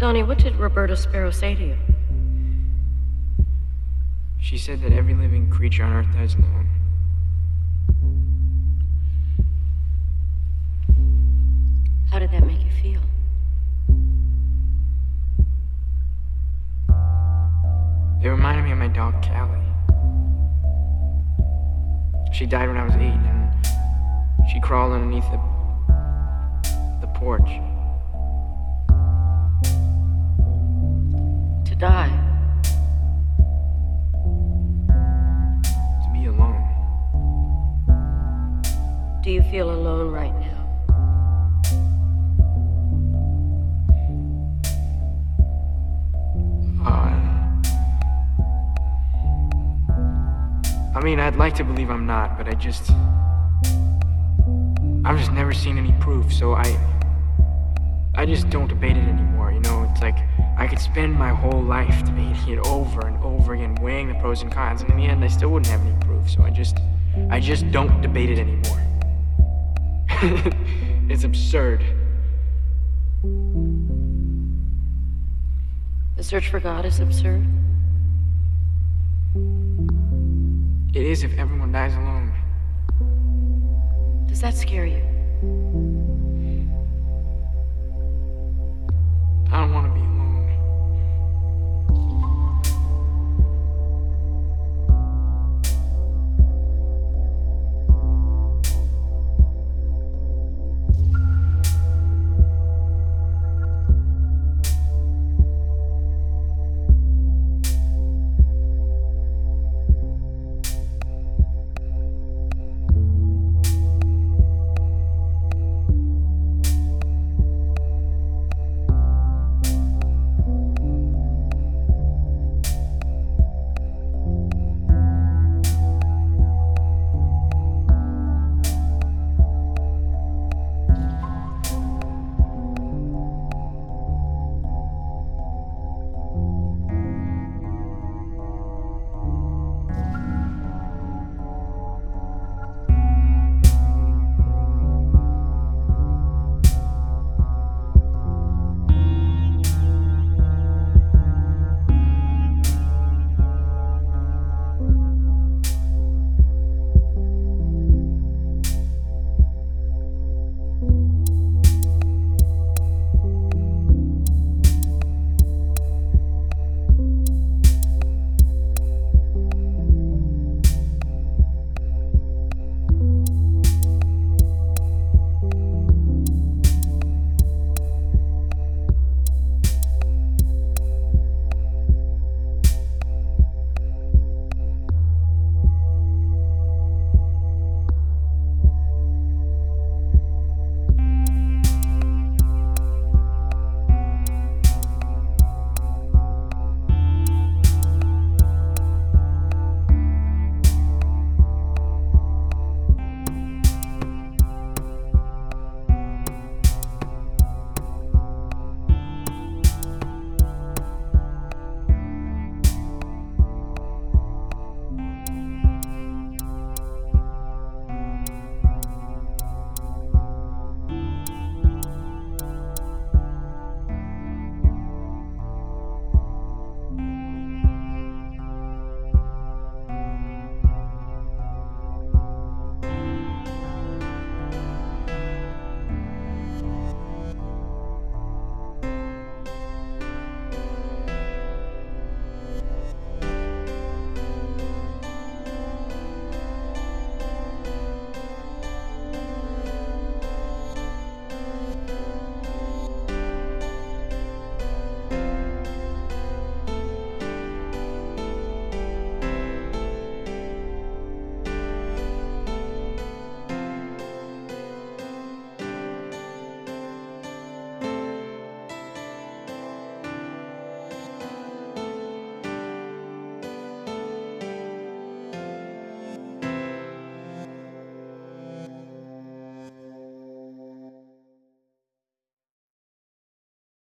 Donnie, what did Roberta Sparrow say to you? She said that every living creature on Earth dies alone. How did that make you feel? It reminded me of my dog, Callie. She died when I was eight, and she crawled underneath the, the porch. Die? To be alone. Do you feel alone right now? Uh, I mean, I'd like to believe I'm not, but I just. I've just never seen any proof, so I. I just don't debate it anymore, you know? It's like I could spend my whole life debating it over and over again, weighing the pros and cons, and in the end, I still wouldn't have any proof, so I just. I just don't debate it anymore. it's absurd. The search for God is absurd? It is if everyone dies alone. Does that scare you?